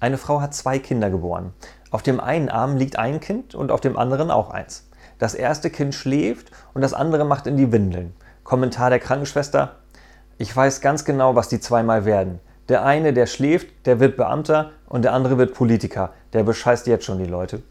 Eine Frau hat zwei Kinder geboren. Auf dem einen Arm liegt ein Kind und auf dem anderen auch eins. Das erste Kind schläft und das andere macht in die Windeln. Kommentar der Krankenschwester. Ich weiß ganz genau, was die zweimal werden. Der eine, der schläft, der wird Beamter und der andere wird Politiker. Der bescheißt jetzt schon die Leute.